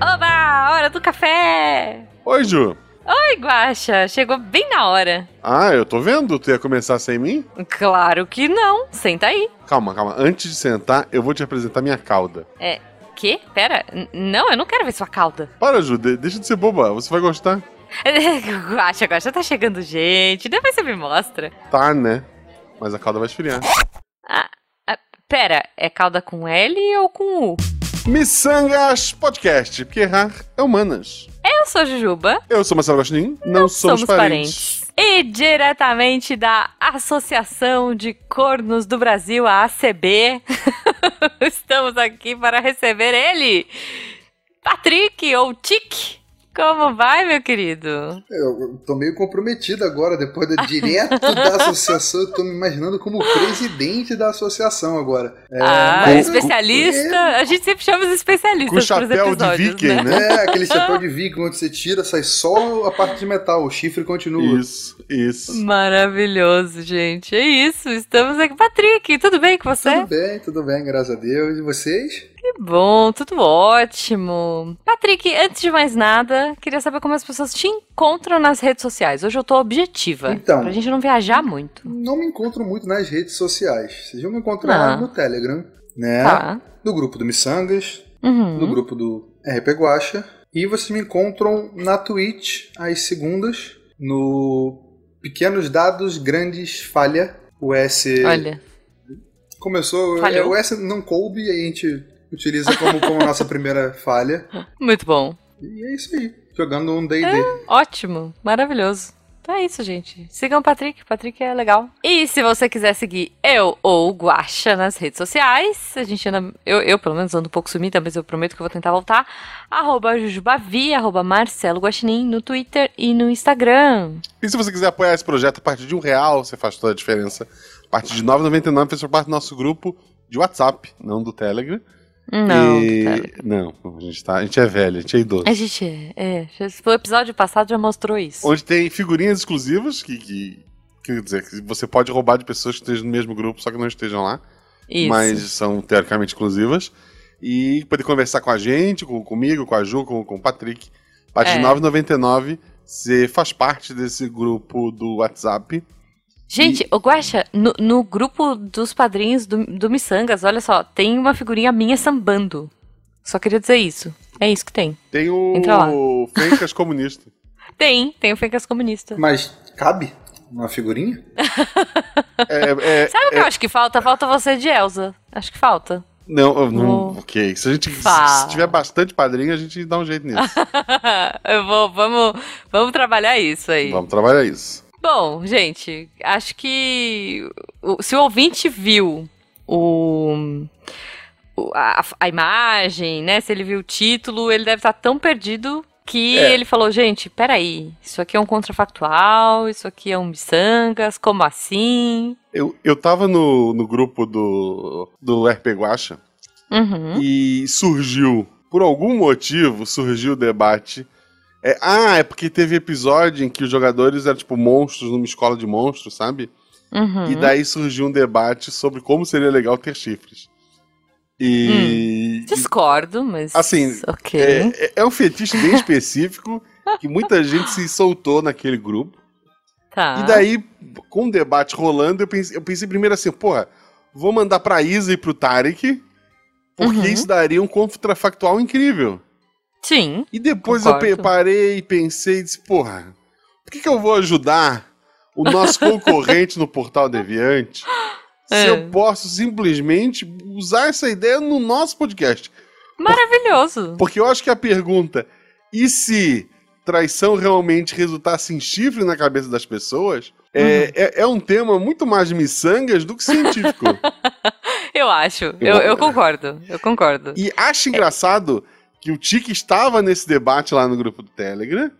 Oba, hora do café! Oi, Ju. Oi, Guaxa, chegou bem na hora. Ah, eu tô vendo. Tu ia começar sem mim? Claro que não, senta aí. Calma, calma. Antes de sentar, eu vou te apresentar minha cauda. É, que? Pera, n- não, eu não quero ver sua cauda. Para, Ju, de- deixa de ser boba. Você vai gostar. Guaxa, Guaxa, tá chegando gente, depois você me mostra. Tá, né? Mas a cauda vai esfriar. Ah, pera, é cauda com L ou com U? Missangas Podcast, porque errar é humanas. Eu sou Jujuba. Eu sou Marcelo Gostin, não, somos, parentes. E diretamente da Associação de Cornos do Brasil, a ACB, estamos aqui para receber ele, Patrick, ou Tic. Como vai, meu querido? Eu, tô meio comprometido agora, depois do direto da associação, eu tô me imaginando como presidente da associação agora. É, ah, mas- especialista. A gente sempre chama os especialistas Com chapéu de episódios, viking, né? né? É, aquele chapéu de viking, onde você tira, sai só a parte de metal, o chifre continua. Isso, isso. Maravilhoso, gente. É isso. Estamos aqui. Patrick, tudo bem com você? Tudo bem, tudo bem, graças a Deus. E vocês? Que bom, tudo ótimo. Patrick, antes de mais nada, queria saber como as pessoas te encontram nas redes sociais. Hoje eu tô objetiva. Então. Pra gente não viajar muito. Não me encontro muito nas redes sociais. Vocês vão me encontrar Ah. no Telegram, né? Tá. No grupo do Missangas, Uhum. no grupo do RP Guacha. E vocês me encontram na Twitch às segundas, no Pequenos Dados Grandes Falha. O S Olha. começou. Falhou. O S não coube e a gente utiliza como, como nossa primeira falha. Muito bom. E é isso aí. Jogando um DD. Ótimo. Maravilhoso. Então é isso, gente. Sigam o Patrick. Patrick é legal. E se você quiser seguir eu ou o Guaxa nas redes sociais, a gente anda. Eu, eu pelo menos ando um pouco sumida, mas eu prometo que eu vou tentar voltar. Arroba Jujubavi, arroba Marcelo Guaxinim no Twitter e no Instagram. E se você quiser apoiar esse projeto a partir de um real, você faz toda a diferença. A partir de R$ 9,99 faz parte do nosso grupo de WhatsApp, não do Telegram. Não, E-. Não, a gente, tá, a gente é velho, a gente é idoso. A gente é. é o episódio passado já mostrou isso. Onde tem figurinhas exclusivas que, que. Quer dizer, que você pode roubar de pessoas que estejam no mesmo grupo, só que não estejam lá. Isso. Mas são teoricamente exclusivas. E poder conversar com a gente, com, comigo, com a Ju, com, com o Patrick. A partir de É. R$ 9,99 você faz parte desse grupo do WhatsApp. Gente, o Guaxa, no, no grupo dos padrinhos do, do Missangas, olha só, tem uma figurinha minha sambando. Só queria dizer isso. É isso que tem. Tem o Entra lá. Fencas Comunista. Tem, tem o Fencas Comunista. Mas cabe uma figurinha? É, é- Sabe o que eu acho que falta? Falta você de Elsa. Acho que falta. não, eu não. Oh. Ok. Se a gente Fala. se tiver bastante padrinho, a gente dá um jeito nisso. eu vou, vamos, vamos trabalhar isso aí. Vamos trabalhar isso. Bom, gente, acho que se o ouvinte viu o- a, a imagem, né? Se ele viu o título, ele deve estar tão perdido que É. ele falou, gente, peraí, isso aqui é um contrafactual, isso aqui é um miçangas, como assim? Eu, eu tava no, no grupo do, do RP Guacha Uhum. e surgiu, por algum motivo, surgiu o debate. É, ah, é porque teve episódio em que os jogadores eram tipo monstros numa escola de monstros, sabe? Uhum. E daí surgiu um debate sobre como seria legal ter chifres. E. Discordo, mas. Assim, Ok. É, é- é um fetiche bem específico que muita gente se soltou naquele grupo. Tá. E daí, com o debate rolando, eu pensei, eu pensei primeiro assim, porra, vou mandar pra Isa e pro Tarek, porque Uhum. isso daria um contrafactual incrível. Sim. E depois eu Concordo. pe- parei e pensei, disse, porra, por que, que eu vou ajudar o nosso concorrente no Portal Deviante se É. eu posso simplesmente usar essa ideia no nosso podcast? Maravilhoso. Porque eu acho que a pergunta, e se traição realmente resultasse em chifre na cabeça das pessoas, Uhum. é, é, é um tema muito mais de miçangas do que científico. Eu acho. Eu, eu concordo. Eu concordo. e acho engraçado que o Tiki estava nesse debate lá no grupo do Telegram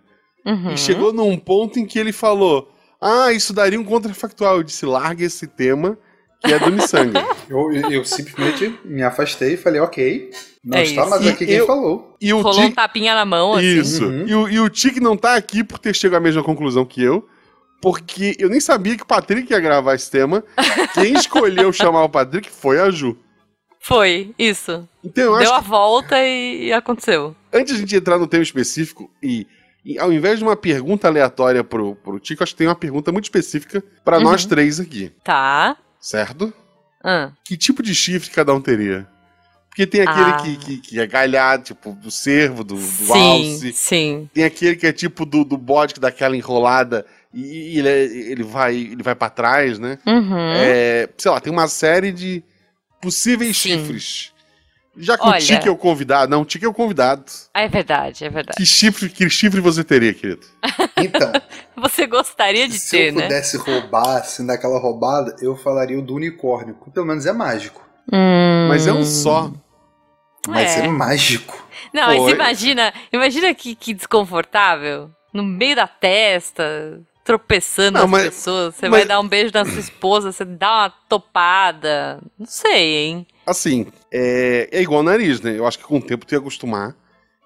Uhum. e chegou num ponto em que ele falou: Ah, isso daria um contrafactual. Eu disse: larga esse tema, que é do miçanga. Eu, eu, simplesmente me afastei e falei, ok, não É está isso. mais E aqui quem eu- falou. E o Rolou um tapinha na mão, assim. Isso. Uhum. E, o, e o Tiki não tá aqui por ter chegado à mesma conclusão que eu. Porque eu nem sabia que o Patrick ia gravar esse tema. Quem escolheu chamar o Patrick foi a Ju. Foi, isso. Então Deu a volta e, e aconteceu. antes de a gente entrar no tema específico e, e ao invés de uma pergunta aleatória pro, pro Tico, acho que tem uma pergunta muito específica pra Uhum. nós três aqui, Tá. certo? Ah, Que tipo de chifre cada um teria? Porque tem aquele Ah. que, que, que é galhado, tipo, do cervo, do, do sim, alce. sim. Tem aquele que é tipo do, do bode que dá aquela enrolada e, e ele, é- ele vai, ele vai para trás, né? Uhum. É, sei lá, tem uma série de possíveis Sim. chifres. Já que o Olha- Tique é o convidado. Não, o Tique é o convidado. É verdade, é verdade. Que chifre, que chifre você teria, querido? Então, Você gostaria de se ter, eu né? pudesse roubar, assim, daquela roubada, eu falaria o do unicórnio, que pelo menos é mágico. Mas é Hum. um só. Mas É. é, mágico. Não, mas Foi. imagina, imagina que, que desconfortável. No meio da testa, tropeçando Não, nas mas- pessoas. Você mas- vai dar um beijo na sua esposa, você dá uma topada. Não sei, hein? Assim, é, é igual o nariz, né? Eu acho que com o tempo tu ia acostumar.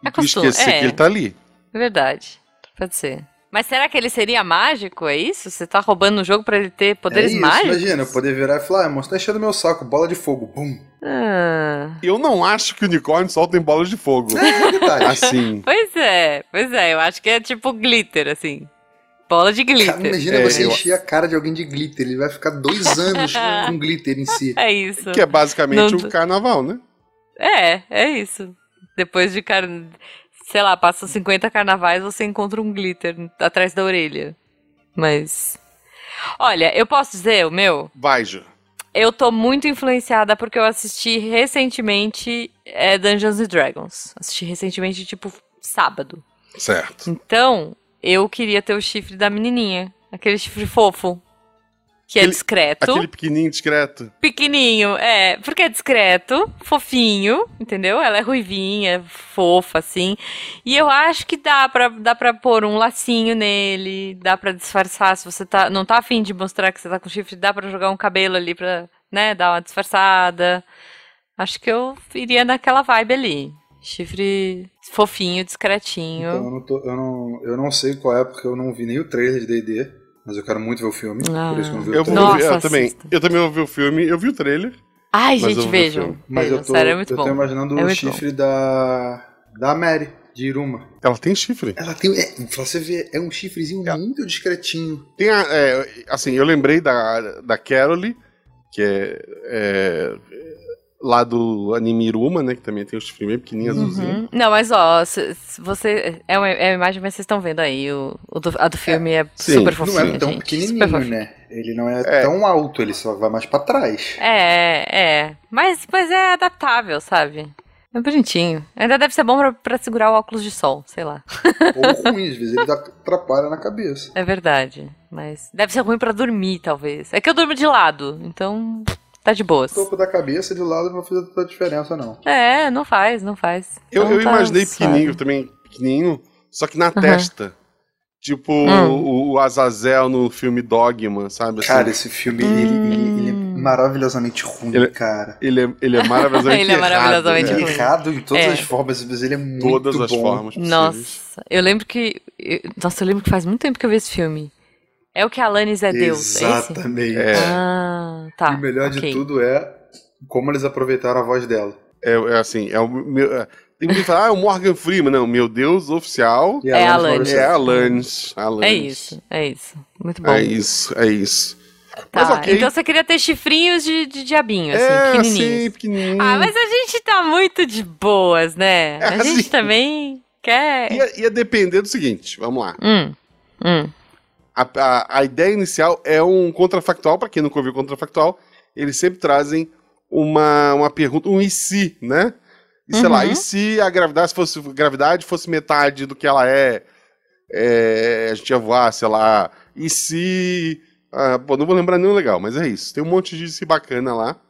E tu Acostuma, esquecer é. que ele tá ali. É Verdade. Pode ser. Mas será que ele seria mágico? É isso? Você tá roubando o jogo pra ele ter poderes é isso, mágicos? imagina, eu poder virar e falar, ah, moço, tá enchendo meu saco, bola de fogo, bum. Ah, Eu não acho que unicórnios soltem bolas de fogo. É detalhe. Assim. pois é, pois é. Eu acho que é tipo glitter, assim. Bola de glitter. Cara, imagina É, você eu- encher a cara de alguém de glitter, ele vai ficar dois anos com glitter em si. É isso. Que é basicamente Não- o carnaval, né? É, é isso. Depois de, car... sei lá, passam 50 carnavais, você encontra um glitter atrás da orelha. Mas. Olha, eu posso dizer o meu? Vai, Ju. Eu tô muito influenciada porque eu assisti recentemente é, Dungeons and Dragons. Assisti recentemente, tipo, sábado. Certo. Então, eu queria ter o chifre da menininha. Aquele chifre fofo. Que é Aquele- discreto. Aquele pequenininho discreto. Pequenininho, é, porque é discreto, fofinho, entendeu? Ela é ruivinha, fofa, assim. E eu acho que dá pra, dá pra pôr um lacinho nele, dá pra disfarçar. Se você tá, não tá afim de mostrar que você tá com chifre, dá pra jogar um cabelo ali pra, né, dar uma disfarçada. Acho que eu iria naquela vibe ali. Chifre fofinho, discretinho. Então, eu não, tô- eu, não, eu não sei qual é, porque eu não vi nem o trailer de D&D, mas eu quero muito ver o filme, Ah. por isso que eu não vi Eu o vou trailer. Nossa, ver, eu também. Eu também ouvi o filme, eu vi o trailer. Ai, Mas eu gente, vejam. Mas vejam, eu tô, sério, é muito eu bom. tô imaginando É o chifre da, da Mary, de Iruma. Ela tem chifre. Ela tem, é, pra você ver, é um chifrezinho É. muito discretinho. Tem a, é, assim, eu lembrei da, da Carole, que é, é, lá do anime Iruma, né? Que também tem o chifre bem pequenininho, azulzinho. Uhum. Não, mas ó, se, se você. É uma, é uma imagem, mas vocês estão vendo aí. O, o do- a do filme é, sim. super Não fofinha. é tão gente, pequenininho, né? Ele não é, É. tão alto, ele só vai mais pra trás. É, é. Mas, mas é adaptável, sabe? É bonitinho. Ainda deve ser bom pra, pra segurar o óculos de sol, sei lá. Ou ruim, às vezes ele dá- atrapalha na cabeça. É verdade. Mas deve ser ruim pra dormir, talvez. É que eu durmo de lado, então tá de boas. O topo da cabeça de lado não fazer tanta diferença, não. É, não faz, não faz. Eu, Então eu tá imaginei suave. pequenininho também, pequenininho, só que na Aham. testa. Tipo Hum. o, o Azazel no filme Dogma, sabe? Assim, Cara, esse filme, ele, ele- ele é Hum. maravilhosamente ruim, Ele- cara. ele, é, ele é maravilhosamente Ele é maravilhosamente errado, Ele né? é errado em todas É. as formas, mas ele é muito Todas as bom. formas possíveis. Nossa, eu lembro que. eu- Nossa, eu lembro que faz muito tempo que eu vi esse filme. É o que Alanis é Deus, é esse? Exatamente. É. Ah, tá. e o melhor ok. de tudo é como eles aproveitaram a voz dela. É, é assim, é o meu. é- tem que fala, ah, é o Morgan Freeman. Não, meu Deus oficial E É Alanis Alanis. É Alanis. Alanis. É isso, é isso. Muito bom. É isso, é isso. Tá, Mas ok. Então você queria ter chifrinhos de, de diabinho, assim, é, pequenininhos. assim, pequenininho. Ah, mas a gente tá muito de boas, né? É, A gente assim. também quer. Ia, ia depender do seguinte, vamos lá. Hum, hum. A, a, a ideia inicial é um contrafactual, pra quem nunca ouviu contrafactual, eles sempre trazem uma, uma pergunta, um e se, né? E sei lá, Uhum. e se a gravidade fosse, gravidade fosse metade do que ela é, é, a gente ia voar, sei lá, e se... Ah, pô, não vou lembrar nenhum legal, mas é isso. Tem um monte de se bacana lá.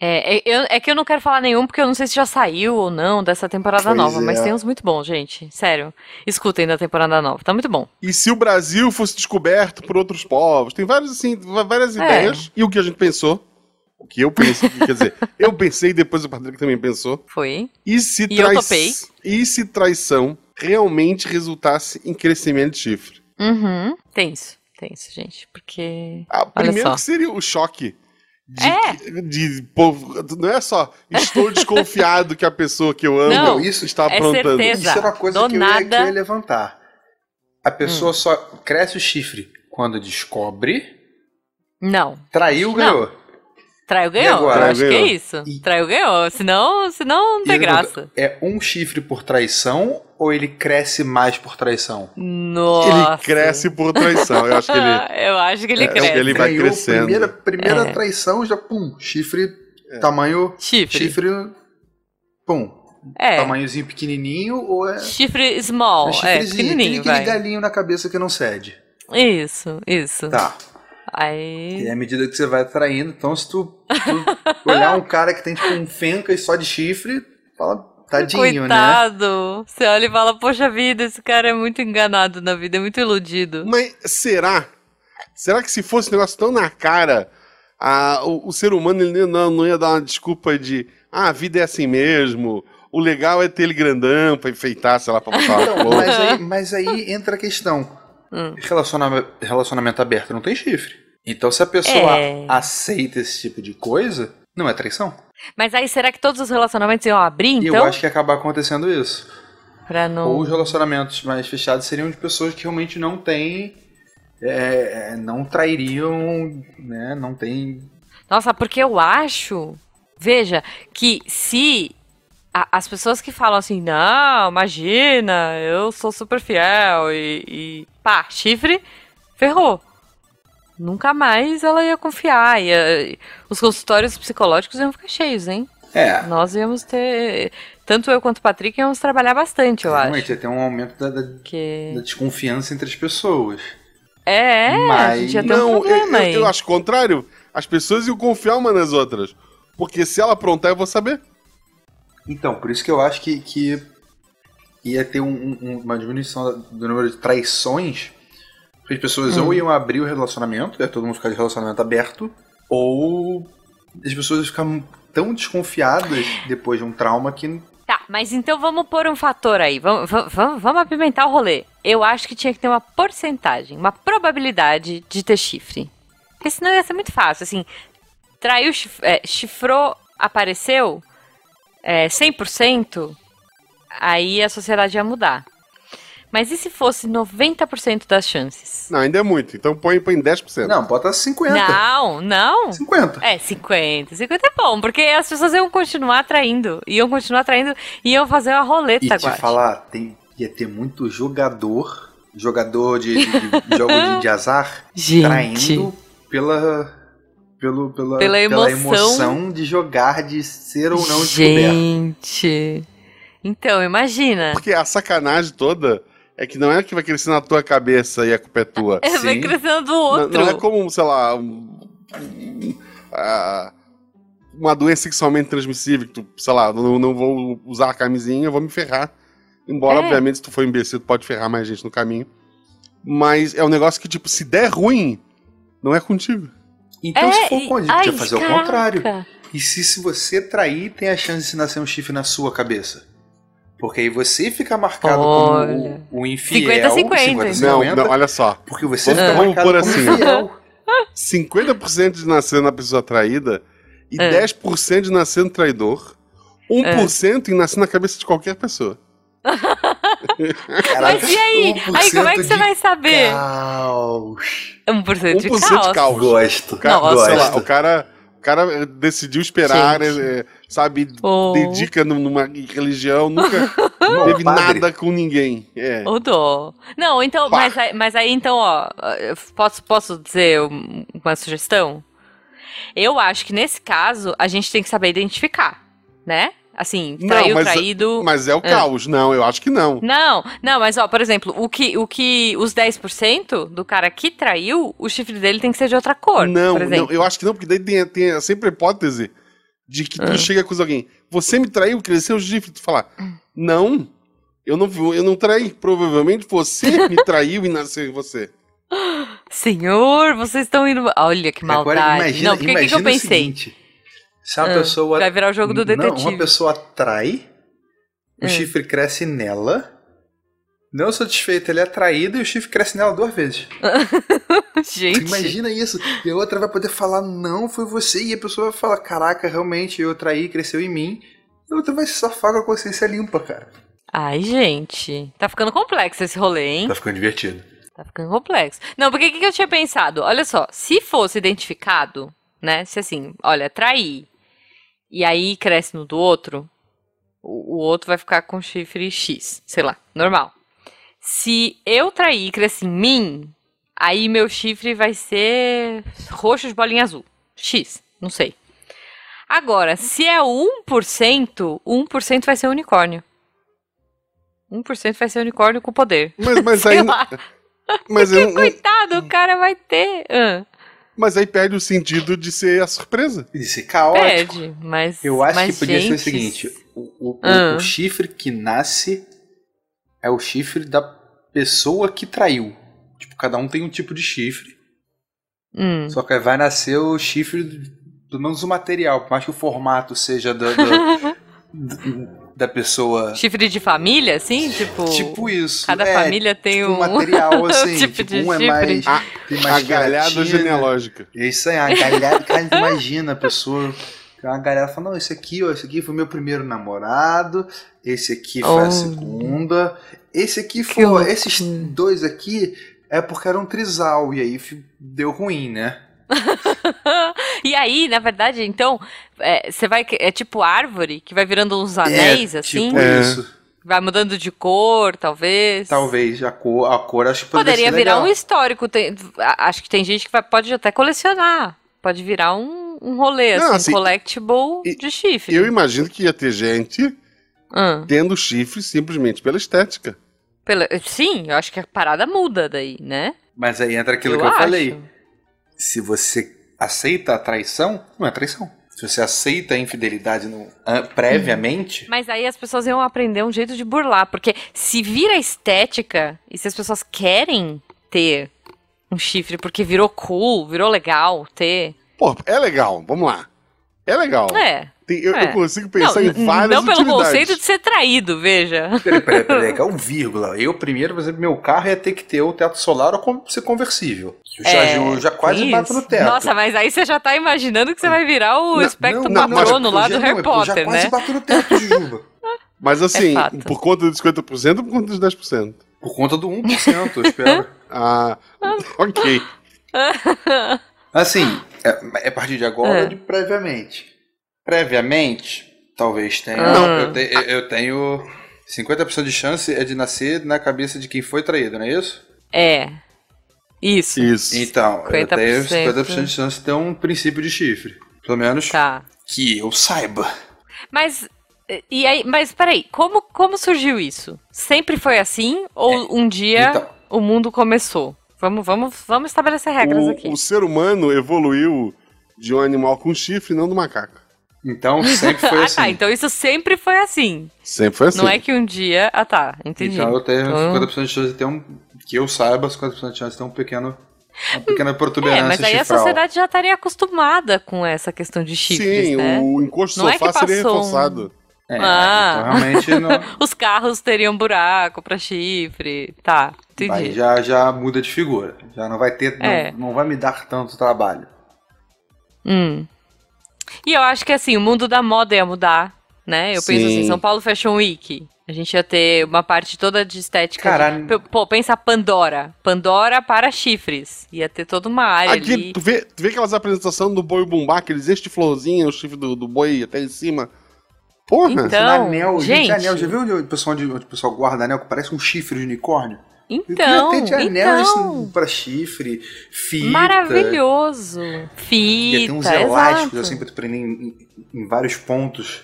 É, é, eu- é que eu não quero falar nenhum, porque eu não sei se já saiu ou não dessa temporada Pois nova, é. mas tem uns muito bons, gente. Sério. Escutem da temporada nova, tá muito bom. E se o Brasil fosse descoberto por outros povos? Tem várias, assim, várias É. ideias. E o que a gente pensou, o que eu pensei, quer dizer, eu pensei e depois o Patrick também pensou. Foi. E se, E trai- e se traição realmente resultasse em crescimento de chifre? Uhum. Tem isso, tem isso, gente. Porque. Ah, primeiro que seria o choque De, É. de- pô, não é só estou desconfiado que a pessoa que eu amo Não, isso está é aprontando. certeza. Isso era uma coisa do que eu, ia, que eu nada- ia levantar. A pessoa só cresce o chifre quando descobre, Não. traiu, Não. Ganhou. Traiu ganhou. agora? Eu acho que é Ganhou. isso. E- Traiu ganhou. Senão, senão não tem graça. É um chifre por traição ou ele cresce mais por traição? Nossa. Ele cresce por traição. Eu acho que ele. Eu acho que ele É, cresce. ele vai Ganhou, crescendo. Primeira, primeira É. traição, já pum, chifre, tamanho, Chifre. chifre, pum, É. tamanhozinho pequenininho ou é... Chifre small. é É, pequenininho, aquele vai. galinho na cabeça que não cede. Isso, isso. Tá. Aí. E à medida que você vai traindo, então se tu, tu olhar um cara que tem tipo um fencas só de chifre, fala, tadinho, né? Coitado. Você olha e fala, poxa vida, esse cara é muito enganado na vida, é muito iludido. Mas será? Será que se fosse um negócio tão na cara, a- o, o ser humano ele não, não ia dar uma desculpa de ah, a vida é assim mesmo, o legal é ter ele grandão pra enfeitar, sei lá, pra botar uma Então, cor. mas aí, mas aí entra a questão. Hum. Relacionamento, relacionamento aberto não tem chifre. Então se a pessoa É. aceita esse tipo de coisa, não é traição. Mas aí, será que todos os relacionamentos iam abrir, então? eu acho que ia acabar acontecendo isso. Pra não... Ou os relacionamentos mais fechados seriam de pessoas que realmente não têm. é, é, não trairiam, né? Não tem. Nossa, porque eu acho, veja, que se a- as pessoas que falam assim, não, imagina, eu sou super fiel e, e pá, chifre, ferrou. Nunca mais ela ia confiar. Ia, os consultórios psicológicos iam ficar cheios, hein? É. Nós íamos ter. Tanto eu quanto o Patrick íamos trabalhar bastante, eu acho. Realmente, ia ter um aumento da, da- Que... da desconfiança entre as pessoas. É, Mas- um Não, eu, problema eu, aí. eu acho o contrário. As pessoas iam confiar uma nas outras. Porque se ela aprontar, eu vou saber. Então, por isso que eu acho que, que ia ter um- um- uma diminuição do número de traições. Porque as pessoas Hum. ou iam abrir o relacionamento, ia todo mundo ficar de relacionamento aberto, ou as pessoas iam ficar tão desconfiadas depois de um trauma que. Tá, mas então vamos pôr um fator aí. Vamos, vamos, vamos apimentar o rolê. Eu acho que tinha que ter uma porcentagem, uma probabilidade de ter chifre. Porque senão ia ser muito fácil. Assim, traiu, é, chifrou, apareceu é, 100%, aí a sociedade ia mudar. Mas e se fosse 90% das chances? Não, ainda é muito. Então põe, põe 10%. Não, bota 50. Não, não. 50. É, 50. 50 é bom, porque as pessoas iam continuar traindo. Iam continuar traindo e iam fazer uma roleta E te agora. falar, tem, ia ter muito jogador, jogador de, de- de jogo de, de azar, Gente. traindo pela, pelo, pela, Pela emoção. emoção de jogar, de ser ou não descoberto. Gente. Então, imagina. Porque a sacanagem toda é que não é que vai crescer na tua cabeça e a culpa é tua. É, vai Sim. crescendo do Não, outro. não é como, sei lá, um- um- ah, uma doença sexualmente transmissível, que tu, sei lá, não, não vou usar a camisinha, eu vou me ferrar. Embora, É. obviamente, se tu for imbecil, tu pode ferrar mais gente no caminho. Mas é um negócio que, tipo, se der ruim, não é contigo. Então, se for e- com a gente, ai, podia fazer o contrário. E se, se você trair, tem a chance de nascer um chifre na sua cabeça? Porque aí você fica marcado Olha. como o, o infiel. 50-50. Não, 50-50, não, olha só. Porque você Vamos- fica vamos marcado pôr como assim, infiel. 50% de nascer na pessoa traída e É. 10% de nascer no traidor. 1% em nascer na cabeça de qualquer pessoa. Mas e aí? Aí como é que 1% você vai saber? Caos. 1% de 1% de caos. caos. Gosto. O cara, Nossa. sei lá, o cara, o cara decidiu esperar, Gente. é, é, sabe, Oh. dedica num- numa religião, nunca teve padre. nada com ninguém. É. O dó. Não, então, Pá. mas, aí- mas aí então, ó, eu posso, posso dizer um- uma sugestão? Eu acho que nesse caso a gente tem que saber identificar, né? Assim, Não, traiu, mas- traído. Mas é o É. caos. Não, eu acho que não. Não, não, mas ó, por exemplo, o que, o que os 10% do cara que traiu, o chifre dele tem que ser de outra cor. Não, não, eu acho que não, porque daí tem, tem sempre a hipótese de que tu Ah. chega com alguém. Você me traiu, cresceu o chifre, tu falar, não, eu não, vou- eu não traí. Provavelmente você me traiu e nasceu em você. Senhor, vocês estão indo. Olha que maldade. Agora imagina, não, porque o que, que imagina eu pensei? o seguinte. Se uma Ah, pessoa... Vai virar o jogo do Não, detetive. uma pessoa trai, o Hum. chifre cresce nela, Não satisfeito, ele é traído e o chifre cresce nela duas vezes. Gente. Imagina isso. E a outra vai poder falar, não, foi você. E a pessoa vai falar, caraca, realmente, eu traí, cresceu em mim. E a outra vai se safar com a consciência limpa, cara. Ai, gente. Tá ficando complexo esse rolê, hein? Tá ficando divertido. Tá ficando complexo. Não, porque o que, que eu tinha pensado? Olha só, se fosse identificado, né? Se assim, olha, trair. E aí cresce no do outro, o, o outro vai ficar com chifre X, sei lá, normal. Se eu trair e crescer em mim, aí meu chifre vai ser roxo de bolinha azul. X, não sei. Agora, se é 1%, 1% vai ser unicórnio. 1% vai ser unicórnio com poder. Mas, mas aí. Mas, Porque, aí- coitado, o cara vai ter. Ah, mas aí perde o sentido de ser a surpresa. Isso é caótico. perde, mas. Eu acho mas, que podia ser o gente, seguinte: o, o- Ah. o chifre que nasce é o chifre da pessoa que traiu. Tipo, cada um tem um tipo de chifre. Hum. Só que aí vai nascer o chifre, do- pelo menos o material, por mais que o formato seja do- do- do- da pessoa. Chifre de família, assim? Tipo. Tipo isso. Cada é, família tem tipo, um. material assim. tipo tipo, de um é chifre. mais. A, tem mais a galhada genealógica. É isso aí, a galera, cara, imagina a pessoa. A galera fala, não, esse aqui, ó, esse aqui foi meu primeiro namorado, esse aqui foi Oh. a segunda, esse aqui foi, esses dois aqui é porque era um trisal, e aí deu ruim, né? e aí, na verdade, então, é, você vai. É tipo árvore que vai virando uns anéis, é, assim? Tipo É. isso. Vai mudando de cor, talvez. Talvez a cor, a cor acho que poderia virar legal. um histórico. tem- acho que tem gente que vai- pode até colecionar. Pode virar um, um rolê, Não, assim, assim, collectible e- de chifre. Eu imagino que ia ter gente Ah, tendo chifre simplesmente pela estética. pela- sim, eu acho que a parada muda daí, né? Mas aí entra aquilo eu que eu acho. falei. Se você aceita a traição, não é traição. Se você aceita a infidelidade no- an- previamente, Mas aí as pessoas iam aprender um jeito de burlar, porque se vira estética e se as pessoas querem ter um chifre porque virou cool, virou legal ter. Pô, é legal, vamos lá. É legal. É. Tem- eu, é. eu consigo pensar não, em várias não pelo utilidades. conceito de ser traído, veja. Peraí, peraí, peraí, que é um vírgula. Eu primeiro, por exemplo, meu carro ia ter que ter o teto solar ou ser conversível. Eu já, É, eu já quase tem bato isso. no teto. Nossa, mas aí você já tá imaginando que você vai virar o Não, espectro não, não, patrono lá do Harry não, Potter, Eu já quase né? bato no teto, Jujuba. Mas assim, É por conta dos 50% ou por conta dos 10%? Por conta do 1%, eu espero. Ah, ok. Assim, é, é a partir de agora É. ou de previamente? Previamente, talvez tenha. Ah. Não, eu, te- eu- tenho 50% de chance é de nascer na cabeça de quem foi traído, não é isso? É. Isso. Isso. Então, eu tenho 50%. 50% de chance de ter um princípio de chifre. Pelo menos Tá. que eu saiba. Mas. E aí, mas peraí, como, como surgiu isso? Sempre foi assim? Ou um dia Então. o mundo começou? Vamos, vamos, vamos estabelecer regras O, aqui. o ser humano evoluiu de um animal com chifre, não do macaco. Então sempre foi ah, assim. tá. Então isso sempre foi assim. Sempre foi assim. Não é que um dia. Ah, tá. Entendi. Então eu tenho Então- 50% de chance de ter um. Que eu saiba, 50% de chance de ter um pequeno. Uma pequena protuberância É, mas aí a chifral. sociedade já estaria acostumada com essa questão de chifres, Sim, né? o encosto Não é sofá que seria passou um- reforçado. É, Ah. então realmente não. Os carros teriam buraco pra chifre. Tá, Aí entendi. já, já muda de figura. Já não vai ter. não- É. Não, vai me dar tanto trabalho. Hum. E eu acho que assim, o mundo da moda ia mudar, né? Eu penso Sim. assim, São Paulo Fashion Week. A gente ia ter uma parte toda de estética. Caralho. de- Pô, pensa Pandora. Pandora para chifres. Ia ter toda uma área Aqui, ali. tu vê, tu vê aquelas apresentações do boi bumbá, aqueles este florzinho, o chifre do, do boi até em cima. Porra! Então, anel, gente, gente. anel, já viu onde o pessoal, onde o pessoal guarda anel que parece um chifre de unicórnio? Então, Eu queria ter de anel então. pra chifre, fita. Maravilhoso. Ia Fita, ter uns elásticos exato. assim pra tu prender em, em- vários pontos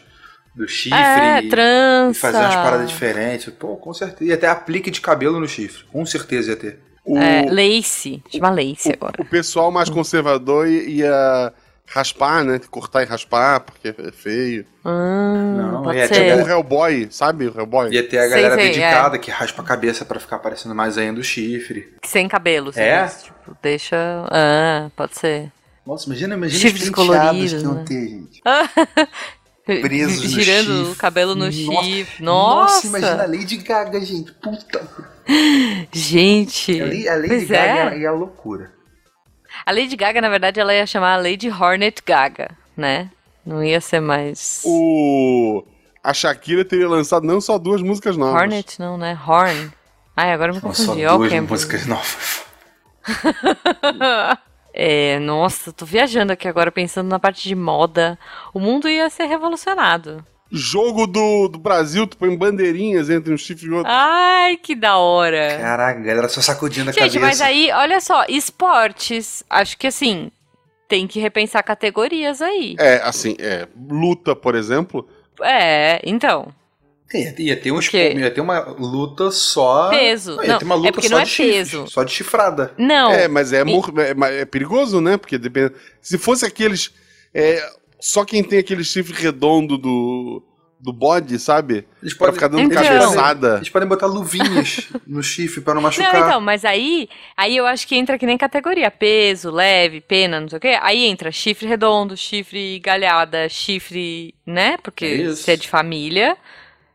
do chifre. É, e- trança. E fazer umas paradas diferentes. Pô, com certeza. E até aplique de cabelo no chifre. Com certeza ia ter. O, É, lace. Chama lace agora. o pessoal mais conservador ia raspar, né? Cortar e raspar, porque é feio. Hum, Não, pode é, ser. tinha- O Hellboy, sabe o Hellboy? Ia ter a galera sei, dedicada que raspa a cabeça pra ficar parecendo mais ainda o chifre. Sem cabelo. você É? Tipo, deixa... Ah, pode ser. Nossa, imagina, imagina Chifres os coloridos, que iam né? ter, gente. presos no Girando chifre. o cabelo no Nossa. chifre. Nossa! imagina a Lady Gaga, gente. Puta. Gente. A Lady, a Lady pois Gaga é. é a loucura. A Lady Gaga, na verdade, ela ia chamar a Lady Hornet Gaga, né? Não ia ser mais. O... A Shakira teria lançado não só duas músicas novas. Hornet, não, né? Horn. Ai, agora eu me só confundi. Ó, o duas músicas novas. É, nossa, tô viajando aqui agora pensando na parte de moda. O mundo ia ser revolucionado. Jogo do, do Brasil, tu põe bandeirinhas entre um chifre e outro. Ai, que da hora. Caraca, a galera só sacudindo a Gente, cabeça. mas aí, olha só, esportes, acho que assim, tem que repensar categorias aí. É, assim, é. Luta, por exemplo. É, então. Ia, ia ter um ia ter uma luta só. Peso. ia Não, ter uma é luta porque só não é de peso. Só de chifrada. Não. É, mas é, mor- é, mas é perigoso, né? Porque depende. Se fosse aqueles. é, só quem tem aquele chifre redondo do. do bode, sabe? Eles Pra podem, ficar dando Então. cabeçada. eles podem botar luvinhas no chifre pra não machucar. Não, então, mas aí, aí eu acho que entra que nem categoria, peso, leve, pena, não sei o quê. Aí entra chifre redondo, chifre galhada, chifre, né? Porque É isso. se é de família,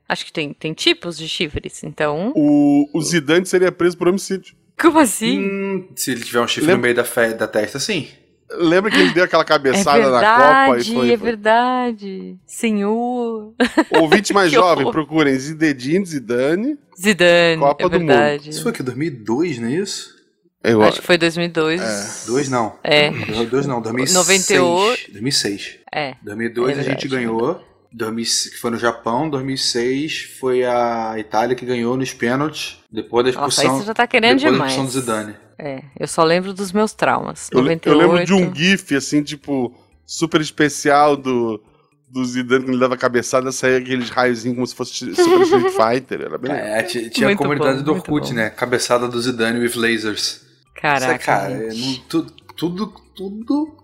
acho que tem, tem tipos de chifres, então... O, o Zidane seria preso por homicídio. Como assim? Hum, se ele tiver um chifre Lembra- no meio da, fe- da testa, sim. Lembra que ele deu aquela É cabeçada na Copa e verdade, foi. é foi. verdade. Senhor. Ouvinte mais jovem, horror. procurem Zidedine, Zidane. Zidane, Copa é do Mundo. verdade. Isso foi que 2002, não é isso? Eu, Acho que foi 2002. É. Dois não. É. Dois não, 2006. 98. 2006. É. 2002 É a gente verdade. ganhou. 2000, que foi no Japão, 2006 foi a Itália que ganhou nos pênaltis, depois da Nossa, expulsão, aí você já tá querendo depois demais. da expulsão do Zidane. É, eu só lembro dos meus traumas. eu, 98. eu lembro de um GIF, assim, tipo, super especial do, do Zidane, quando ele dava cabeçada, saía aqueles raiozinhos como se fosse Super Street Fighter. Era bem legal. É, tinha a Muito comunidade bom, do Orkut, bom. né? Cabeçada do Zidane with lasers. Caraca, Isso é, cara, é, não- tu- tudo, tudo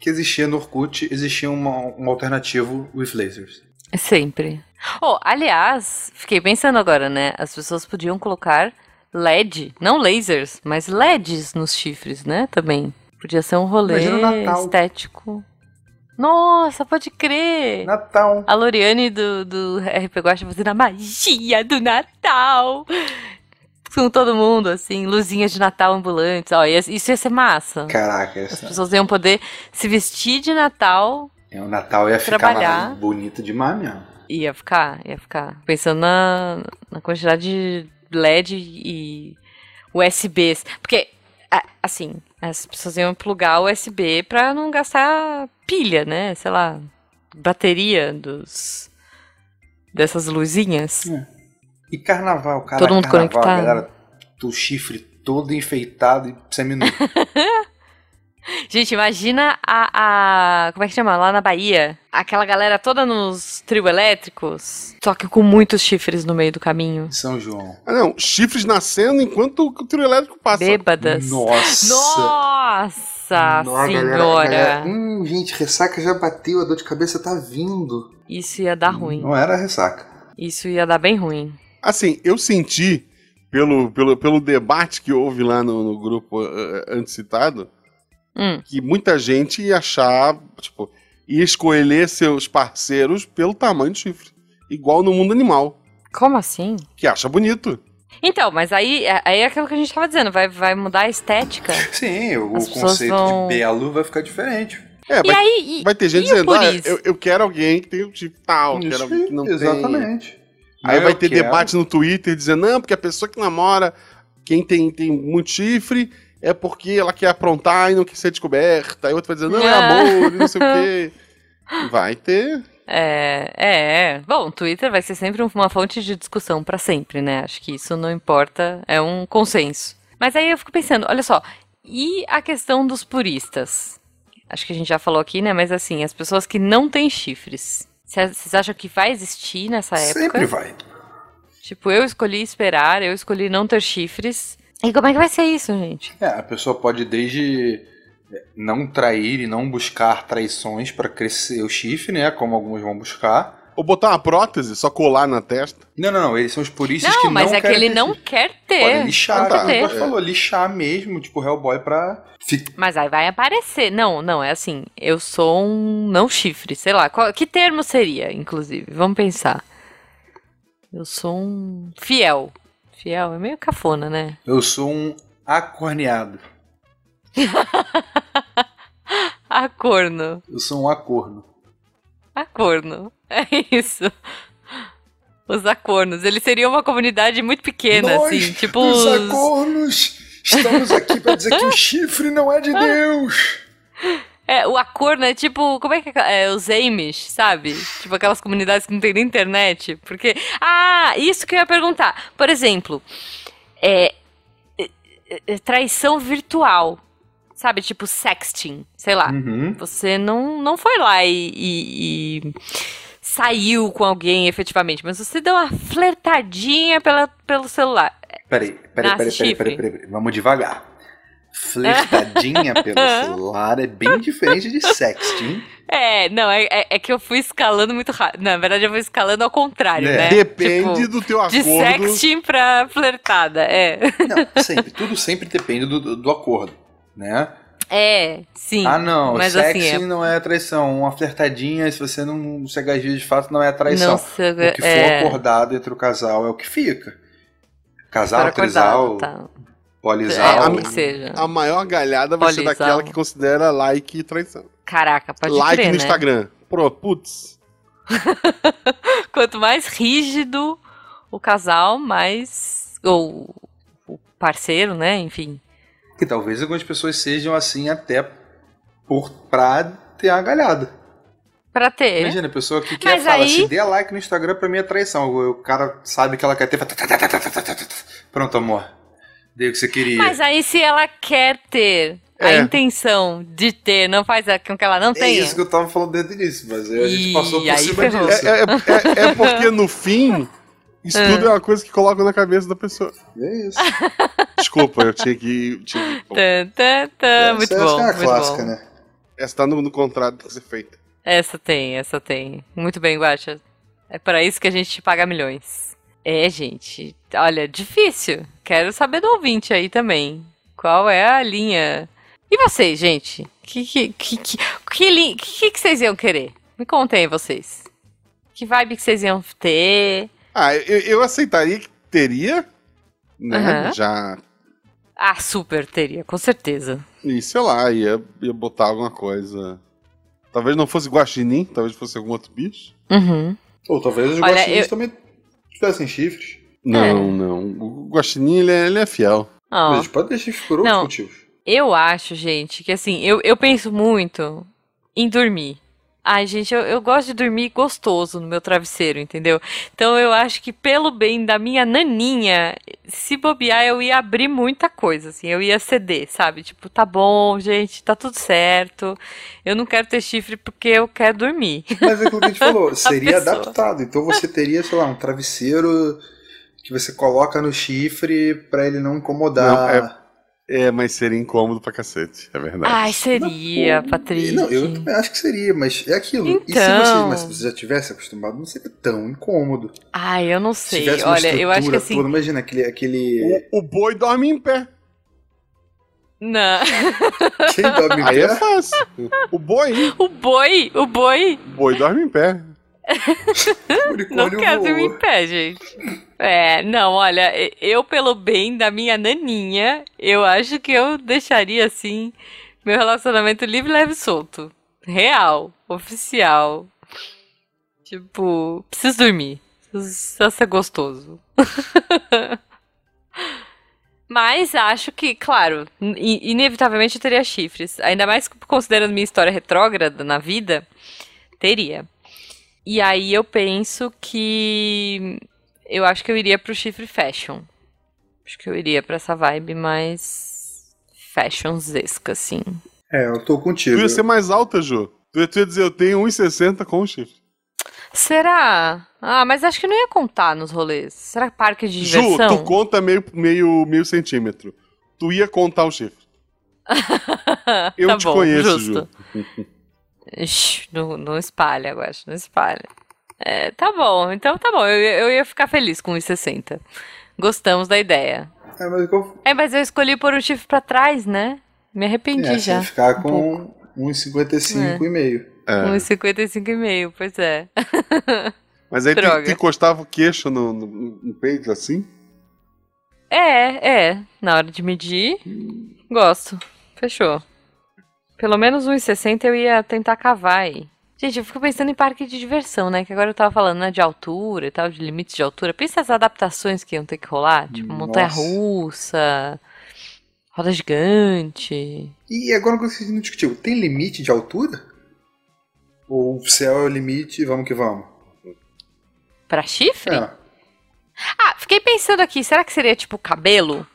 que existia no Orkut existia uma- um alternativo with lasers. Sempre. Oh, aliás, fiquei pensando agora, né? As pessoas podiam colocar LED, não lasers, mas LEDs nos chifres, né? Também. Podia ser um rolê estético. Nossa, pode crer! Natal. A Loriane do, do RP Guacha fazendo a magia do Natal. Com todo mundo, assim, luzinhas de Natal ambulantes. Ó, isso ia ser massa. Caraca, As essa, pessoas iam poder se vestir de Natal é, o Natal ia ficar Trabalhar. mais bonito demais mesmo. Ia ficar, ia ficar. Pensando na, na quantidade de LED e USBs. Porque, assim, as pessoas iam plugar USB pra não gastar pilha, né? Sei lá, bateria dos dessas luzinhas. E carnaval, cara. Todo mundo carnaval, conectado. A galera, o chifre todo enfeitado e seminu. Gente, imagina a, a. Como é que chama? Lá na Bahia. Aquela galera toda nos trio elétricos. Só que com muitos chifres no meio do caminho. São João. Ah, não, chifres nascendo enquanto o trio elétrico passa. Bêbadas. Nossa! Nossa Nossa, senhora! galera, galera, Hum, gente, ressaca já bateu, a dor de cabeça tá vindo. Isso ia dar ruim. Não era ressaca. Isso ia dar bem ruim. Assim, eu senti, pelo, pelo, pelo debate que houve lá no, no grupo eh, antes citado, Hum. que muita gente ia achar, tipo, ia escolher seus parceiros pelo tamanho do chifre. Igual no mundo animal, Como assim? que acha bonito. Então, mas aí, aí é aquilo que a gente tava dizendo, vai, vai mudar a estética. Sim, o, As o conceito vão- de belo vai ficar diferente. É, E vai, aí, e- vai ter gente o dizendo, ah, eu, eu quero alguém que tem um chifre tal, eu quero alguém que não tem. Exatamente. Aí vai ter quero. debate no Twitter dizendo, não, porque a pessoa que namora, quem tem, tem muito chifre, é porque ela quer aprontar e não quer ser descoberta. Aí outro vai dizer, não, é amor, não sei o quê. Vai ter. É, é, é. Bom, o Twitter vai ser sempre uma fonte de discussão pra sempre, né? Acho que isso não importa, é um consenso. Mas aí eu fico pensando, olha só, e a questão dos puristas? Acho que a gente já falou aqui, né? Mas assim, as pessoas que não têm chifres. Cê- Vocês acham que vai existir nessa época? Sempre vai. Tipo, eu escolhi esperar, eu escolhi não ter chifres. E como é que vai ser isso, gente? É, a pessoa pode desde é, não trair e não buscar traições para crescer o chifre, né? Como alguns vão buscar. Ou botar uma prótese, só colar na testa. Não, não, não. Eles são os puristas Não, que mas não é que querem ele ter não quer ter. Pode lixar, tá. É. falou, lixar mesmo, tipo Hellboy pra. Mas aí vai aparecer. Não, não, é assim. Eu sou um não chifre, sei lá. Qual- que termo seria, inclusive? Vamos pensar. Eu sou um fiel. Fiel é meio cafona, né? Eu sou um acorneado. Acorno. Eu sou um acorno. Acorno. É isso. Os acornos. Eles seriam uma comunidade muito pequena, Nós, assim. Tipo. os os- acornos, estamos aqui pra dizer que o chifre não é de Deus. É, o acorno é tipo. Como é que é? é? Os Amish, sabe? Tipo aquelas comunidades que não tem nem internet. Porque. Ah, isso que eu ia perguntar. Por exemplo, é. é, é, traição virtual. Sabe? Tipo sexting. Sei lá. Uhum. Você não, não foi lá e, e- e saiu com alguém efetivamente, mas você deu uma flertadinha pela, pelo celular. Peraí, peraí, peraí, peraí, peraí, peraí. Vamos devagar. Flertadinha pelo celular é bem diferente de sexting. É, não, é, é- é que eu fui escalando muito rápido. Na verdade, eu fui escalando ao contrário, É. né? Depende Tipo, do teu De acordo. sexting pra flertada, é. Não, sempre. Tudo sempre depende do, do acordo, né? É, sim. Ah, não. mas sexting assim, é- não é traição. Uma flertadinha, se você não se agir de fato, não é traição. Não sei, O que for é, acordado entre o casal é o que fica. Casal, for trisal, tá. polizal. É, a- seja. A maior galhada vai ser Polizal. daquela que considera like e traição. Caraca, pode like crer, no né? Instagram. Pro, putz. Quanto mais rígido o casal, mais. Ou o parceiro, né? Enfim. Que talvez algumas pessoas sejam assim até por pra ter a galhada. Pra ter. Né? Imagina, a pessoa que quer Mas falar, aí... se der like no Instagram, pra mim é traição. O cara sabe que ela quer ter. Pronto, amor. Dei o que você queria. Mas aí se ela quer ter a é. intenção de ter não faz com que ela não é tenha. É isso que eu tava falando desde o início, mas a gente e... passou por aí cima disso. É, é, é, é, porque no fim isso Ah. tudo é uma coisa que colocam na cabeça da pessoa. É isso. Desculpa, eu tinha que. Tinha que Tã, tã, tã, Essa muito acho bom. que é muito clássica, bom. né? essa tá no, no contrato que ser feita. Essa tem, essa tem. Muito bem, Guaxa. É para isso que a gente te paga milhões. É, gente. Olha, difícil. Quero saber do ouvinte aí também. Qual é a linha? E vocês, gente? Que que que que, que, que, que vocês iam querer? Me contem aí, vocês. Que vibe que vocês iam ter? Ah, eu, eu aceitaria que teria, né? Aham. Já. Ah, super teria, com certeza. E sei lá, ia, ia botar alguma coisa. Talvez não fosse guaxinim, talvez fosse algum outro bicho. Uhum. Ou talvez os Olha, guaxinins eu- também tivessem chifres. Não, não. O guaxinim, ele é, ele é fiel. Ó. Mas eles podem ter chifres por outros Não. motivos. Eu acho, gente, que assim, eu, eu penso muito em dormir. Ai, gente, eu, eu gosto de dormir gostoso no meu travesseiro, entendeu? Então eu acho que pelo bem da minha naninha, se bobear, eu ia abrir muita coisa, assim, eu ia ceder, sabe? Tipo, tá bom, gente, tá tudo certo. Eu não quero ter chifre porque eu quero dormir. Mas é aquilo que a gente falou, seria adaptado. Então você teria, sei lá, um travesseiro que você coloca no chifre pra ele não incomodar. É, mas seria incômodo pra cacete, é verdade. Ai, seria, Patrick. Não, eu também acho que seria, mas é aquilo. E se Então. você, mas se você já tivesse acostumado, não seria tão incômodo. Ai, eu não Se sei. uma Olha, eu acho que assim. toda, imagina aquele. aquele... O, o boi dorme em pé. Não. Quem dorme em Aí é pé? fácil. O boi, O boi, o boi o boi dorme em pé. Não quero voou. em pé, gente. É, não, olha, eu, pelo bem da minha naninha, eu acho que eu deixaria, assim, meu relacionamento livre, leve e solto. Real, oficial. Tipo, preciso dormir. Precisa ser gostoso. Mas acho que, claro, in- inevitavelmente eu teria chifres. Ainda mais considerando minha história retrógrada na vida, teria. E aí eu penso que eu acho que eu iria pro chifre fashion. Acho que eu iria pra essa vibe mais fashionzesca, assim. É, eu tô Tu contigo. ia ser mais alta, Jô. Tu ia, tu ia dizer, eu tenho 1,60 com o chifre. Será? Ah, mas acho que não ia contar nos rolês. Será que parque de Ju, diversão? tu conta meio, meio, meio centímetro. Tu ia contar o chifre. Eu Tá te bom, conheço, justo. Ju. Não, não espalha, eu acho, não espalha. É, tá bom, então tá bom. Eu, eu ia ficar feliz com 1,60. Gostamos da ideia. É, mas eu, É, mas eu escolhi pôr um chifre pra trás, né? Me arrependi é, já. ficar um com 1,55 e meio. É. 1,55,5, pois é. Mas aí tu, Droga. tu encostava o queixo no, no, no peito, assim? É, é. Na hora de medir, gosto. Fechou. Pelo menos 1,60 eu ia tentar cavar aí. Gente, eu fico pensando em parque de diversão, né? Que agora eu tava falando, né, de altura e tal, de limites de altura. Pensa as adaptações que iam ter que rolar, tipo Nossa. montanha-russa, roda gigante. E agora que a gente não discutiu: tem limite de altura? Ou o céu é o limite e vamos que vamos? Pra chifre? É. Ah, fiquei pensando aqui, será que seria tipo cabelo?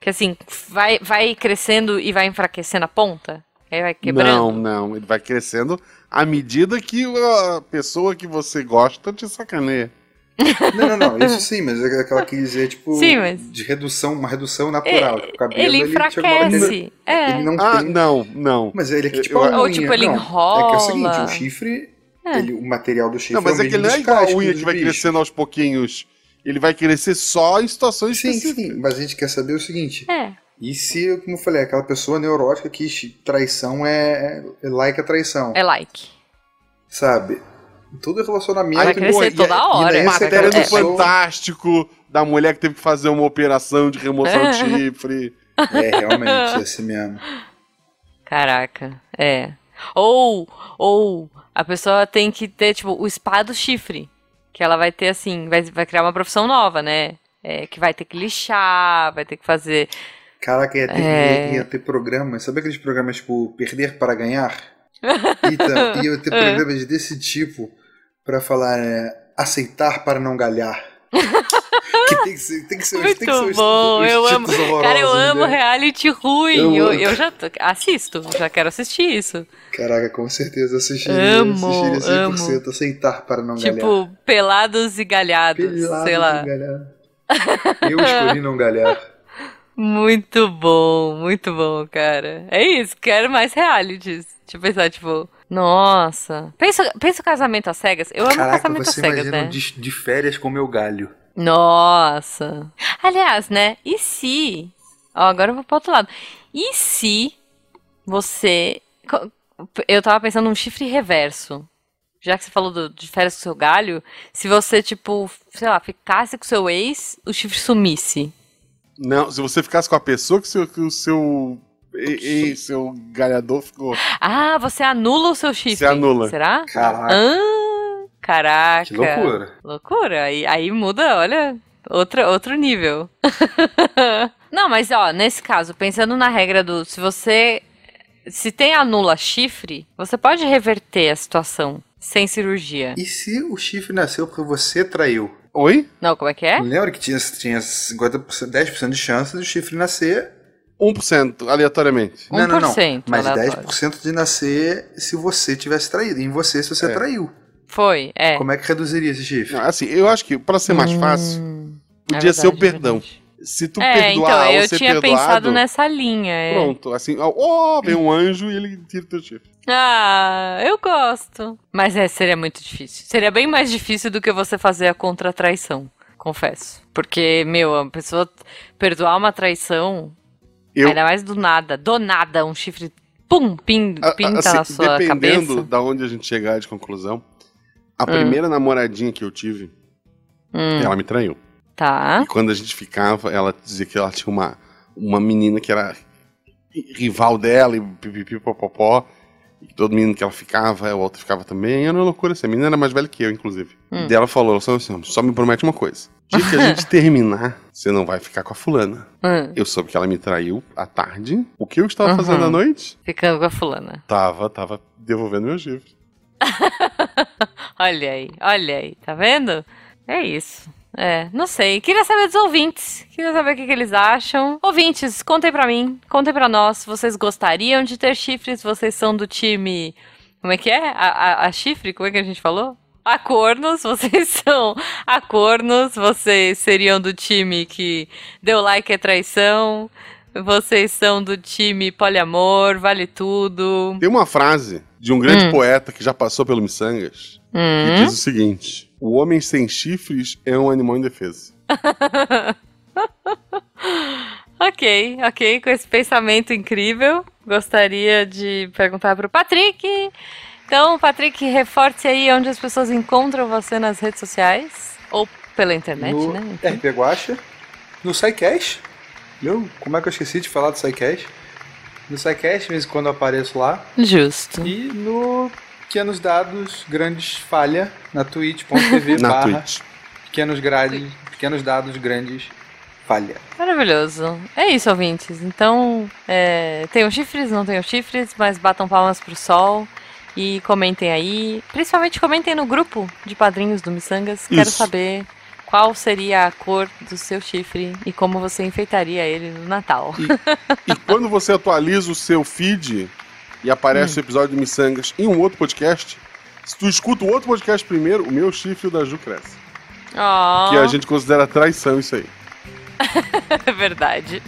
Que assim, vai, vai crescendo e vai enfraquecendo a ponta? Aí vai quebrando? Não, não. Ele vai crescendo à medida que a pessoa que você gosta te sacaneia. Não, não, não, isso sim, mas é aquela que dizer, tipo, Sim, mas- de redução, uma redução natural. O cabelo, Ele uma hora que ele- enfraquece. É. Ele não Ah, tem. não, não. Mas ele é que tipo Eu- Ou unha. tipo, ele não, É que é o seguinte, enrola. o chifre, É. ele- o material do chifre Não, mas é, é que ele não é igual a unha que vai bichos. crescendo aos pouquinhos. Ele vai crescer só em situações Sim, específicas. sim, mas a gente quer saber o seguinte. É. E se, como eu falei, aquela pessoa neurótica que traição é, é like a traição, É like. sabe? Todo relacionamento... Vai crescer e- toda e hora. vai Matéria do pessoa- Fantástico, da mulher que teve que fazer uma operação de remoção de chifre. É, realmente, é assim mesmo. Caraca, é. Ou, ou a pessoa tem que ter, tipo, o spa do chifre. Que ela vai ter, assim, vai, vai criar uma profissão nova, né? É, que vai ter que lixar, vai ter que fazer. Caraca, ia ter, É. ia, ia ter programas, sabe aqueles programas tipo Perder para Ganhar? Então, ia ter É. programas desse tipo pra falar é, aceitar para não galhar. que tem que ser, tem que ser, tem que ser Muito os- bom, os eu amo. Cara, eu amo né? reality ruim. Eu Eu, amo. eu já tô- assisto, já quero assistir isso. Caraca, com certeza assistiria, Amo, assistiria 100% aceitar para não galhar. Tipo, pelados e galhados, Pelados sei e lá. galhar. Eu escolhi não galhar. Muito bom, muito bom, cara. É isso, quero mais realities. Deixa eu pensar, tipo, nossa. Pensa, pensa o casamento às cegas. Eu amo Caraca, casamento às cegas, imagina né? de, de férias com meu galho. Nossa. Aliás, né? E se. Ó, agora eu vou pro outro lado. E se você. Eu tava pensando num chifre reverso. Já que você falou do- de férias com seu galho, se você, tipo, sei lá, ficasse com seu ex, o chifre sumisse. Não, se você ficasse com a pessoa que, seu, que o seu. E, e seu galhador ficou. Ah, você anula o seu chifre. Você anula. Será? Caraca, Ah, caraca. que loucura. Loucura. Aí, aí muda, olha, outro, outro nível. Não, mas ó, nesse caso, pensando na regra do se você se tem anula chifre, você pode reverter a situação sem cirurgia. E se o chifre nasceu porque você traiu? Oi? Não, como é que é? Lembra que tinha, tinha 50%, 10% de chance do chifre nascer? 1% aleatoriamente. não, não, não. 1% Mas aleatório. 10% de nascer se você tivesse traído. Em você, se você É. traiu. Foi, é. Como é que reduziria esse chifre? Não, assim, eu acho que pra ser mais fácil, Hum, podia é ser o verdade, perdão. verdade. Se tu É, perdoar então, ou eu ser tinha perdoado, pensado nessa linha. é. pronto. Assim, ó, ó, vem um anjo e ele tira o teu chifre. Ah, eu gosto. Mas é, seria muito difícil. Seria bem mais difícil do que você fazer a contra-traição, confesso. Porque, meu, a pessoa perdoar uma traição, Eu, ainda mais do nada, do nada, um chifre, pum, pin, a- pinta assim, na sua dependendo cabeça. da onde a gente chegar de conclusão, a primeira namoradinha que eu tive, Hum, ela me traiu. Tá. E quando a gente ficava, ela dizia que ela tinha uma, uma menina que era rival dela e pipipi popopó. E todo menino que ela ficava, o outro ficava também. Era uma loucura assim. A menina era mais velha que eu, inclusive. Hum. E ela falou só assim: só me promete uma coisa. Dia que a gente terminar, você não vai ficar com a fulana. Hum, Eu soube que ela me traiu à tarde. O que eu estava Uhum. fazendo à noite? ficando com a fulana. Tava, tava devolvendo meu chifre. Olha aí, olha aí, tá vendo? É isso. É, não sei. Queria saber dos ouvintes. Queria saber o que, que eles acham. Ouvintes, contem pra mim, contem pra nós. Vocês gostariam de ter chifres? Vocês são do time. Como é que é? A, a, a chifre? Como é que a gente falou? A cornos, vocês são a cornos, vocês seriam do time que deu like é traição, vocês são do time poliamor, vale tudo. Tem uma frase de um grande Hum. poeta que já passou pelo Missangas que Hum, diz o seguinte: O homem sem chifres é um animal indefeso. ok, ok, com esse pensamento incrível, gostaria de perguntar para o Patrick. Então, Patrick, reforce aí onde as pessoas encontram você nas redes sociais ou pela internet, no né? RP Guacha, no SciCast. Viu? Como é que eu esqueci de falar do SciCast? No SciCast, de vez em quando eu apareço lá. Justo. E no Pequenos Dados Grandes Falha, na twitch.tv barra Twitch. pequenos, grades, pequenos Dados Grandes Falha. Maravilhoso. É isso, ouvintes. Então, é, tenham chifres, não tenham chifres, mas batam palmas pro sol. E comentem aí. Principalmente comentem no grupo de padrinhos do Missangas. Quero Isso. saber qual seria a cor do seu chifre e como você enfeitaria ele no Natal. E quando você atualiza o seu feed e aparece o episódio do Missangas em um outro podcast, se tu escuta o outro podcast primeiro, o meu chifre e o da Ju cresce. Ó, Que a gente considera traição isso aí. é verdade.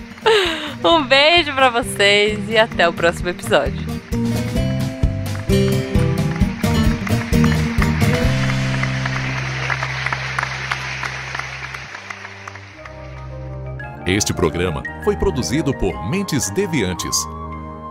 Um beijo pra vocês e até o próximo episódio. Este programa foi produzido por Mentes Deviantes.